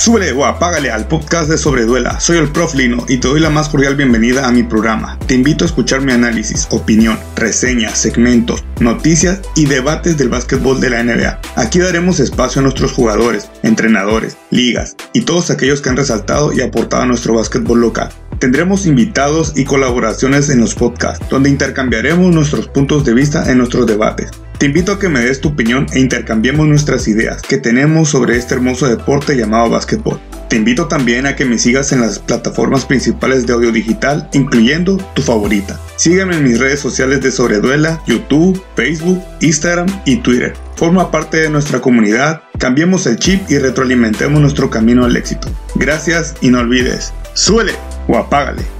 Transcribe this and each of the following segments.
Súbele o apágale al podcast de Sobreduela. Soy el Prof Lino y te doy la más cordial bienvenida a mi programa. Te invito a escuchar mi análisis, opinión, reseñas, segmentos, noticias y debates del básquetbol de la NBA. Aquí daremos espacio a nuestros jugadores, entrenadores, ligas y todos aquellos que han resaltado y aportado a nuestro básquetbol local. Tendremos invitados y colaboraciones en los podcasts, donde intercambiaremos nuestros puntos de vista en nuestros debates. Te invito a que me des tu opinión e intercambiemos nuestras ideas que tenemos sobre este hermoso deporte llamado básquetbol. Te invito también a que me sigas en las plataformas principales de audio digital, incluyendo tu favorita. Sígueme en mis redes sociales de Sobreduela, YouTube, Facebook, Instagram y Twitter. Forma parte de nuestra comunidad, cambiemos el chip y retroalimentemos nuestro camino al éxito. Gracias y no olvides, suele o apágale.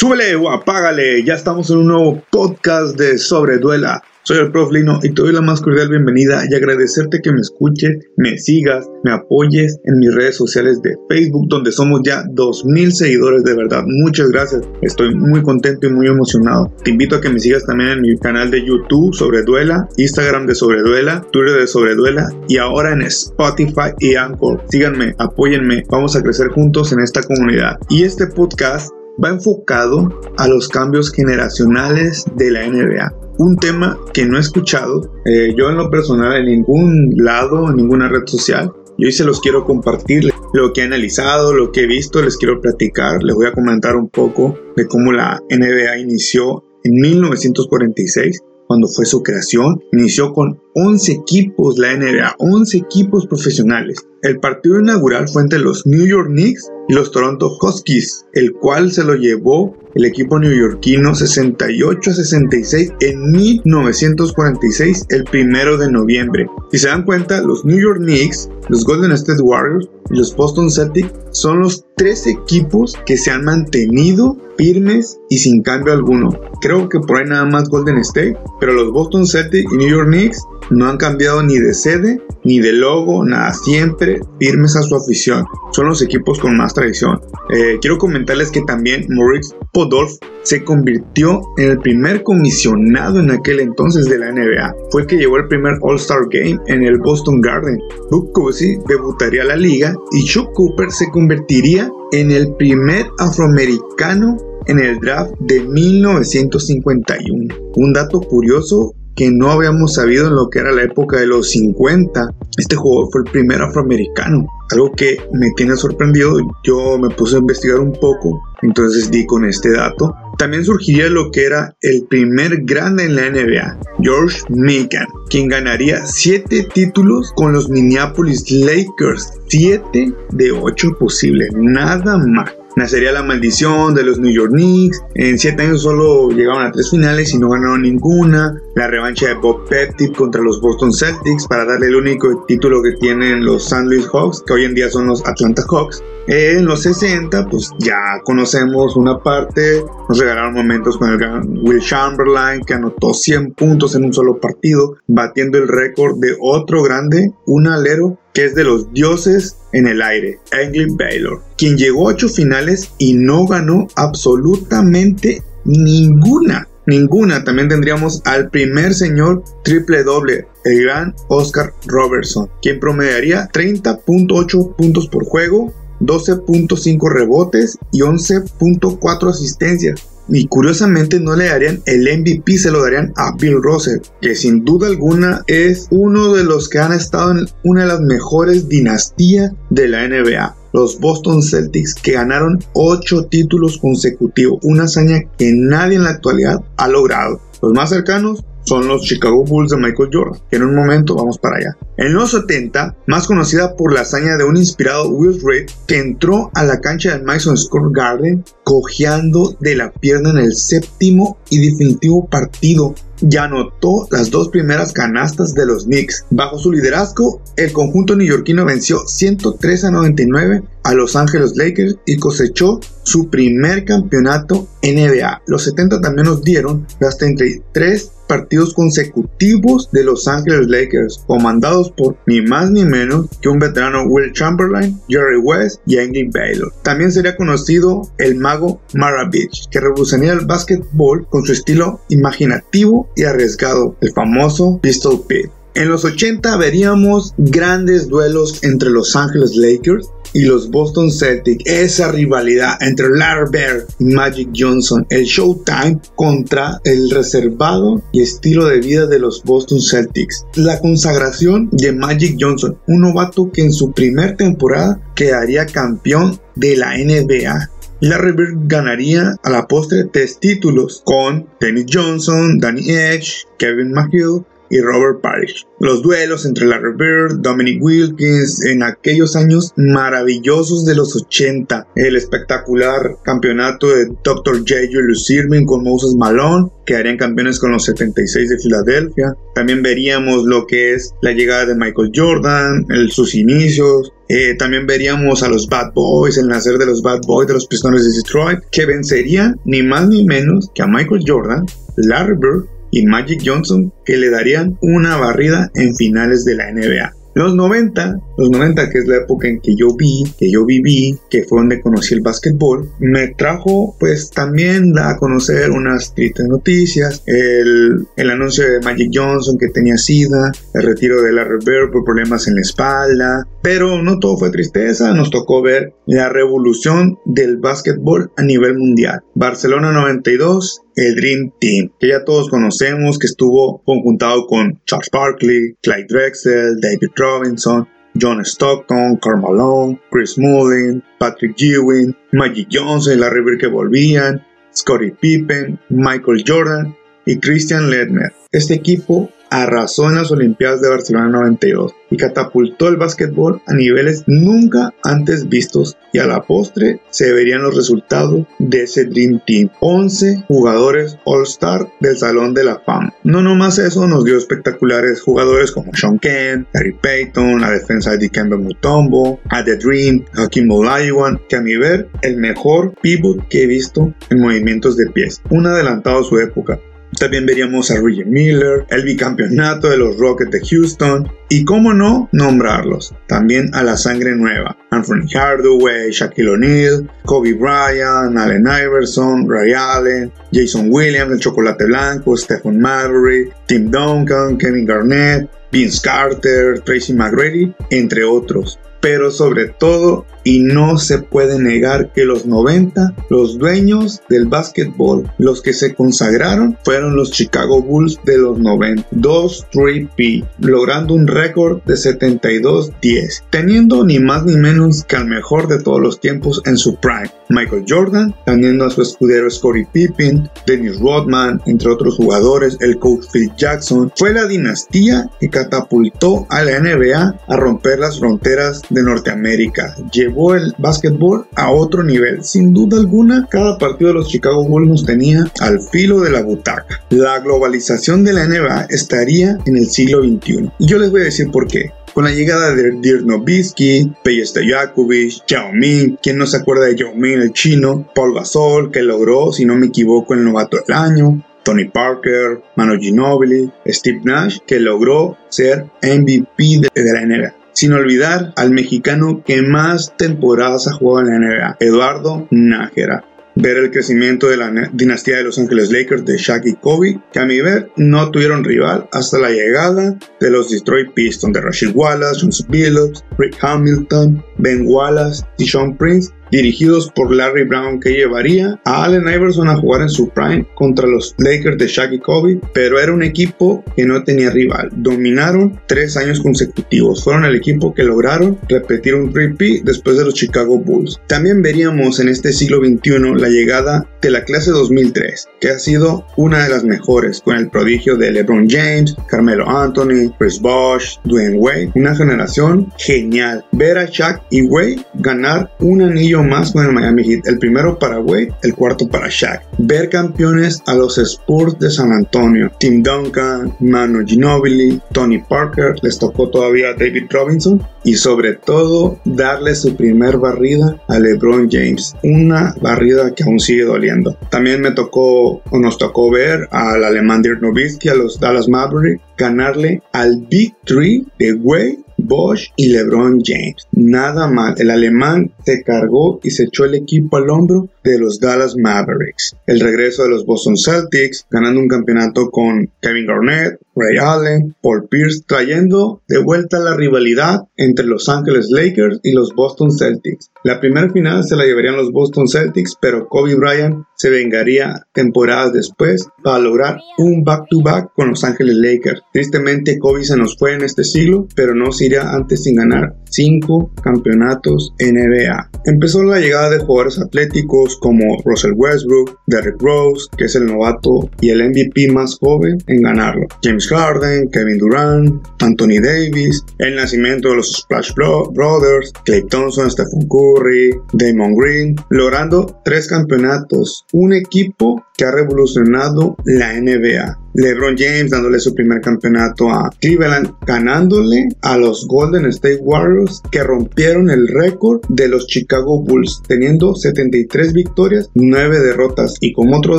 Súbele o apágale, ya estamos en un nuevo podcast de Sobreduela. Soy el Prof Lino y te doy la más cordial bienvenida y agradecerte que me escuches, me sigas, me apoyes en mis redes sociales de Facebook donde somos ya 2000 seguidores de verdad. Muchas gracias, estoy muy contento y muy emocionado. Te invito a que me sigas también en mi canal de YouTube Sobreduela, Instagram de Sobreduela, Twitter de Sobreduela y ahora en Spotify y Anchor. Síganme, apóyenme, vamos a crecer juntos en esta comunidad. Y este podcast va enfocado a los cambios generacionales de la NBA. Un tema que no he escuchado eh, yo en lo personal en ningún lado, en ninguna red social. Y hoy se los quiero compartir lo que he analizado, lo que he visto, les quiero platicar, les voy a comentar un poco de cómo la NBA inició en 1946 cuando fue su creación, inició con 11 equipos la NBA, 11 equipos profesionales. El partido inaugural fue entre los New York Knicks los Toronto Huskies, el cual se lo llevó el equipo neoyorquino 68 a 66 en 1946, el primero de noviembre. Si se dan cuenta, los New York Knicks, los Golden State Warriors y los Boston Celtics son los tres equipos que se han mantenido firmes y sin cambio alguno. Creo que por ahí nada más Golden State, pero los Boston Celtics y New York Knicks no han cambiado ni de sede, ni de logo, nada, siempre firmes a su afición. Son los equipos con más tradición. Eh, quiero comentarles que también Maurice Podolf se convirtió en el primer comisionado en aquel entonces de la NBA. Fue el que llevó el primer All-Star Game en el Boston Garden. Book Cousy debutaría a la liga y Chuck Cooper se convertiría en el primer afroamericano en el draft de 1951. Un dato curioso que no habíamos sabido en lo que era la época de los 50. Este jugador fue el primer afroamericano, algo que me tiene sorprendido. Yo me puse a investigar un poco, entonces di con este dato. También surgiría lo que era el primer grande en la NBA, George Mikan, quien ganaría 7 títulos con los Minneapolis Lakers, 7 de 8 posibles, nada más nacería la maldición de los New York Knicks. En 7 años solo llegaron a 3 finales y no ganaron ninguna. La revancha de Bob Pettit contra los Boston Celtics para darle el único título que tienen los St. Louis Hawks, que hoy en día son los Atlanta Hawks. En los 60, pues ya conocemos una parte. Nos regalaron momentos con el gran Will Chamberlain, que anotó 100 puntos en un solo partido, batiendo el récord de otro grande, un alero que es de los dioses en el aire, Anglin Baylor, quien llegó a 8 finales y no ganó absolutamente ninguna. Ninguna. También tendríamos al primer señor triple doble, el gran Oscar Robertson, quien promediaría 30.8 puntos por juego, 12.5 rebotes y 11.4 asistencias. Y curiosamente no le darían el MVP, se lo darían a Bill Russell, que sin duda alguna es uno de los que han estado en una de las mejores dinastías de la NBA. Los Boston Celtics que ganaron 8 títulos consecutivos, una hazaña que nadie en la actualidad ha logrado. Los más cercanos, son los Chicago Bulls de Michael Jordan, que en un momento vamos para allá. En los 70, más conocida por la hazaña de un inspirado Will Reed que entró a la cancha del Madison Square Garden cojeando de la pierna en el séptimo y definitivo partido ya anotó las dos primeras canastas de los Knicks. Bajo su liderazgo, el conjunto neoyorquino venció 103 a 99 a Los Angeles Lakers y cosechó su primer campeonato NBA. Los 70 también nos dieron las 33 partidos consecutivos de Los Angeles Lakers, comandados por ni más ni menos que un veterano Will Chamberlain, Jerry West y Angry Baylor. También sería conocido el mago Maravich, que revolucionaría el básquetbol con su estilo imaginativo y arriesgado, el famoso Pistol Pit. En los 80 veríamos grandes duelos entre Los Angeles Lakers y los Boston Celtics, esa rivalidad entre Larry Bird y Magic Johnson, el Showtime contra el reservado y estilo de vida de los Boston Celtics. La consagración de Magic Johnson, un novato que en su primer temporada quedaría campeón de la NBA. Larry Bird ganaría a la postre tres títulos con Dennis Johnson, Danny Edge, Kevin McHale y Robert Parrish. Los duelos entre Larry Bird, Dominic Wilkins en aquellos años maravillosos de los 80. El espectacular campeonato de Dr. J. Julius Irving con Moses Malone, que harían campeones con los 76 de Filadelfia. También veríamos lo que es la llegada de Michael Jordan, sus inicios, eh, también veríamos a los Bad Boys, el nacer de los Bad Boys de los Pistones de Detroit, que vencerían ni más ni menos que a Michael Jordan, Larry Bird y Magic Johnson que le darían una barrida en finales de la NBA. Los 90, los 90 que es la época en que yo vi, que yo viví, que fue donde conocí el básquetbol, me trajo pues también a conocer unas tristes noticias, el, el anuncio de Magic Johnson que tenía sida, el retiro de la Bird por problemas en la espalda, pero no todo fue tristeza, nos tocó ver la revolución del básquetbol a nivel mundial. Barcelona 92, el Dream Team, que ya todos conocemos, que estuvo conjuntado con Charles Barkley, Clyde Drexel, David Robinson, John Stockton, Karl Malone, Chris Mullin, Patrick Ewing, Magic Johnson y Larry Bird que volvían, Scottie Pippen, Michael Jordan y Christian Ledner. Este equipo arrasó en las Olimpiadas de Barcelona 92 y catapultó el básquetbol a niveles nunca antes vistos y a la postre se verían los resultados de ese Dream Team. 11 jugadores All-Star del Salón de la Fama. No nomás eso nos dio espectaculares jugadores como Sean Kent, Harry Payton, la defensa de Dikembe Mutombo, a The Dream, Hakim Olajuwon, que a mi ver el mejor pivot que he visto en movimientos de pies. Un adelantado a su época. También veríamos a Reggie Miller, el bicampeonato de los Rockets de Houston y, cómo no, nombrarlos. También a la sangre nueva. Anthony Hardaway, Shaquille O'Neal, Kobe Bryant, Allen Iverson, Ray Allen, Jason Williams, el chocolate blanco, Stephen Marbury, Tim Duncan, Kevin Garnett, Vince Carter, Tracy McGrady, entre otros pero sobre todo, y no se puede negar que los 90, los dueños del básquetbol, los que se consagraron, fueron los Chicago Bulls de los 90, 2-3P, logrando un récord de 72-10, teniendo ni más ni menos que al mejor de todos los tiempos en su prime. Michael Jordan, teniendo a su escudero Scottie Pippen, Dennis Rodman, entre otros jugadores, el coach Phil Jackson, fue la dinastía que catapultó a la NBA a romper las fronteras de Norteamérica. Llevó el básquetbol a otro nivel. Sin duda alguna, cada partido de los Chicago Bulls tenía al filo de la butaca. La globalización de la NBA estaría en el siglo XXI. Y yo les voy a decir por qué. Con la llegada de Dirk Nowitzki, Peje Stojakovic, Yao Ming, quien no se acuerda de Yao Ming el chino, Paul Gasol, que logró, si no me equivoco, el novato del año, Tony Parker, Manu Ginobili, Steve Nash, que logró ser MVP de la NBA sin olvidar al mexicano que más temporadas ha jugado en la NBA, Eduardo Nájera. Ver el crecimiento de la dinastía de Los Ángeles Lakers de Shaq y Kobe, que a mi ver no tuvieron rival hasta la llegada de los Detroit Pistons de Rashid Wallace, John Billups, Rick Hamilton, Ben Wallace Sean Prince, dirigidos por Larry Brown que llevaría a Allen Iverson a jugar en su prime contra los Lakers de Shaq y Kobe, pero era un equipo que no tenía rival. Dominaron tres años consecutivos. Fueron el equipo que lograron repetir un 3P después de los Chicago Bulls. También veríamos en este siglo XXI la llegada de la clase 2003, que ha sido una de las mejores, con el prodigio de LeBron James, Carmelo Anthony, Chris Bosh, Dwayne Wade. Una generación genial. Ver a Shaq y Wade ganar un anillo más con el Miami Heat, el primero para Wade, el cuarto para Shaq. Ver campeones a los Spurs de San Antonio, Tim Duncan, Manu Ginobili, Tony Parker, les tocó todavía David Robinson y sobre todo darle su primer barrida a LeBron James, una barrida que aún sigue doliendo. También me tocó o nos tocó ver al alemán Dirk Nowitzki, a los Dallas Mavericks, ganarle al Big Three de Wade, Bosch y LeBron James. Nada mal, el alemán se cargó y se echó el equipo al hombro de los Dallas Mavericks. El regreso de los Boston Celtics, ganando un campeonato con Kevin Garnett, Ray Allen, Paul Pierce, trayendo de vuelta la rivalidad entre Los Angeles Lakers y los Boston Celtics. La primera final se la llevarían los Boston Celtics, pero Kobe Bryant se vengaría temporadas después para lograr un back-to-back con Los Angeles Lakers. Tristemente Kobe se nos fue en este siglo, pero no se iría antes sin ganar cinco campeonatos NBA. Empezó la llegada de jugadores atléticos como Russell Westbrook, Derrick Rose, que es el novato y el MVP más joven en ganarlo, James Harden, Kevin Durant, Anthony Davis, el nacimiento de los Splash Brothers, Clay Thompson, Stephen Curry, Damon Green, logrando tres campeonatos, un equipo que ha revolucionado la NBA. LeBron James dándole su primer campeonato a Cleveland, ganándole a los Golden State Warriors que rompieron el récord de los Chicago Bulls, teniendo 73 victorias, 9 derrotas. Y como otro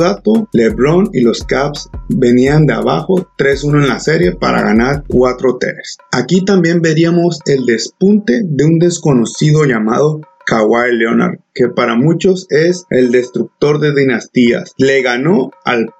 dato, LeBron y los Caps venían de abajo 3-1 en la serie para ganar 4-3. Aquí también veríamos el despunte de un desconocido llamado Kawhi Leonard, que para muchos es el destructor de dinastías. Le ganó al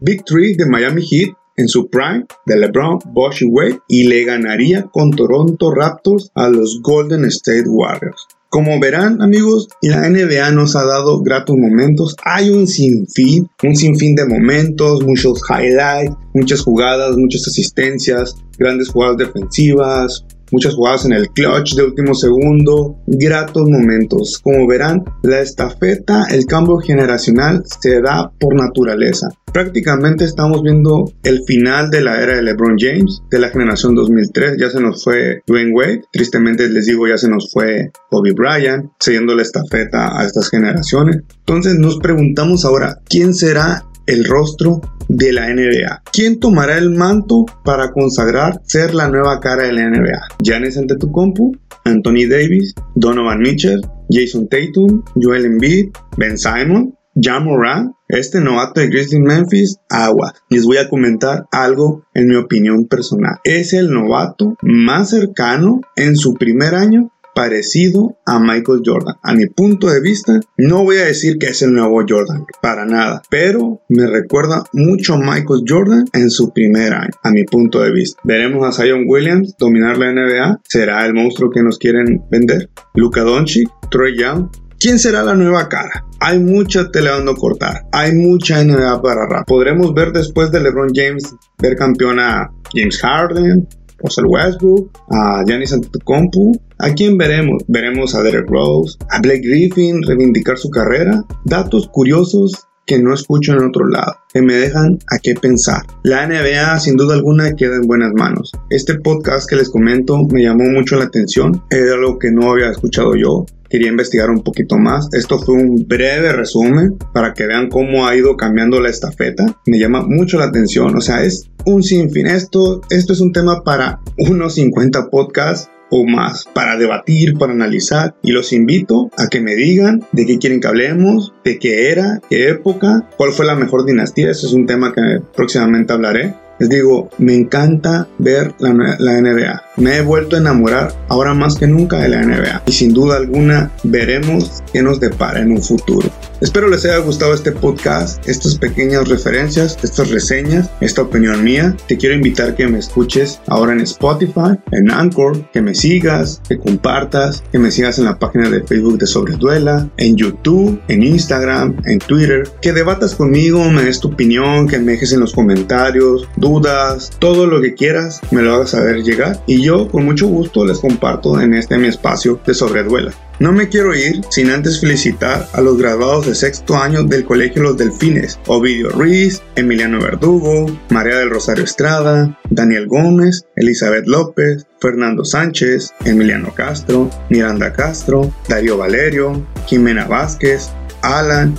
Big Three de Miami Heat en su prime de LeBron, Bosch y Wade y le ganaría con Toronto Raptors a los Golden State Warriors. Como verán amigos, la NBA nos ha dado gratos momentos. Hay un sinfín, un sinfín de momentos, muchos highlights, muchas jugadas, muchas asistencias, grandes jugadas defensivas, muchas jugadas en el clutch de último segundo, gratos momentos. Como verán, la estafeta, el cambio generacional se da por naturaleza. Prácticamente estamos viendo el final de la era de LeBron James, de la generación 2003. Ya se nos fue Dwayne Wade, tristemente les digo, ya se nos fue Kobe Bryant, siguiendo la estafeta a estas generaciones. Entonces nos preguntamos ahora, ¿quién será el rostro de la NBA. ¿Quién tomará el manto para consagrar ser la nueva cara de la NBA? Giannis Antetokounmpo, Anthony Davis, Donovan Mitchell, Jason Tatum, Joel Embiid, Ben Simon, John Moran, este novato de Grizzlies Memphis, agua. Les voy a comentar algo en mi opinión personal. Es el novato más cercano en su primer año parecido a Michael Jordan. A mi punto de vista, no voy a decir que es el nuevo Jordan, para nada, pero me recuerda mucho a Michael Jordan en su primer año, a mi punto de vista. Veremos a Zion Williams dominar la NBA, será el monstruo que nos quieren vender. Luka Doncic, Troy Young, ¿Quién será la nueva cara? Hay mucha tela donde cortar. Hay mucha NBA para rap. Podremos ver después de LeBron James ver campeón a James Harden, Russell Westbrook, a Giannis Antetokounmpo. ¿A quién veremos? Veremos a Derek Rose, a Blake Griffin reivindicar su carrera. Datos curiosos que no escucho en otro lado, que me dejan a qué pensar. La NBA sin duda alguna queda en buenas manos. Este podcast que les comento me llamó mucho la atención, era algo que no había escuchado yo, quería investigar un poquito más. Esto fue un breve resumen para que vean cómo ha ido cambiando la estafeta. Me llama mucho la atención, o sea, es un sinfín. Esto, esto es un tema para unos 50 podcasts o más para debatir, para analizar y los invito a que me digan de qué quieren que hablemos, de qué era, qué época, cuál fue la mejor dinastía, ese es un tema que próximamente hablaré. Les digo, me encanta ver la, la NBA. Me he vuelto a enamorar ahora más que nunca de la NBA y sin duda alguna veremos qué nos depara en un futuro. Espero les haya gustado este podcast, estas pequeñas referencias, estas reseñas, esta opinión mía. Te quiero invitar que me escuches ahora en Spotify, en Anchor, que me sigas, que compartas, que me sigas en la página de Facebook de Sobreduela, en YouTube, en Instagram, en Twitter, que debatas conmigo, me des tu opinión, que me dejes en los comentarios, dudas, todo lo que quieras, me lo hagas saber llegar y yo con mucho gusto les comparto en este mi espacio de Sobreduela. No me quiero ir sin antes felicitar a los graduados de sexto año del Colegio Los Delfines, Ovidio Ruiz, Emiliano Verdugo, María del Rosario Estrada, Daniel Gómez, Elizabeth López, Fernando Sánchez, Emiliano Castro, Miranda Castro, Darío Valerio, Jimena Vázquez, Alan,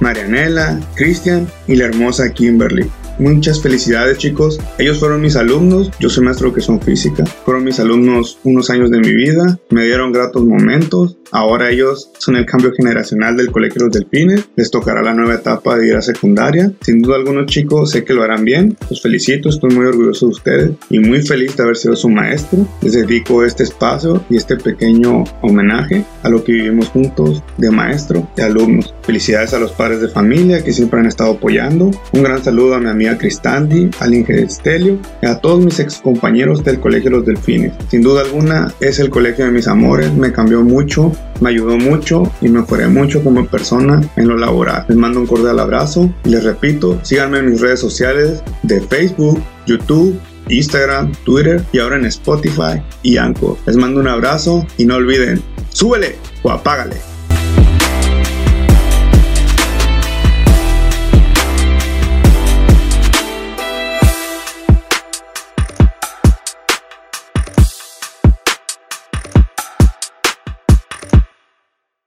Marianela, Cristian y la hermosa Kimberly. Muchas felicidades chicos. Ellos fueron mis alumnos, yo soy maestro de educación física. Fueron mis alumnos unos años de mi vida, me dieron gratos momentos. Ahora ellos son el cambio generacional del Colegio Los Delfines. Les tocará la nueva etapa de ir a secundaria. Sin duda algunos chicos sé que lo harán bien. Los felicito, estoy muy orgulloso de ustedes y muy feliz de haber sido su maestro. Les dedico este espacio y este pequeño homenaje a lo que vivimos juntos de maestro y alumnos. Felicidades a los padres de familia que siempre han estado apoyando. Un gran saludo a mi amiga Cristandi, al Inge Estelio y a todos mis ex compañeros del Colegio Los Delfines. Sin duda alguna es el colegio de mis amores, me cambió mucho, me ayudó mucho y me mejoré mucho como persona en lo laboral. Les mando un cordial abrazo y les repito, síganme en mis redes sociales de Facebook, YouTube, Instagram, Twitter y ahora en Spotify y Anchor. Les mando un abrazo y no olviden, súbele o apágale.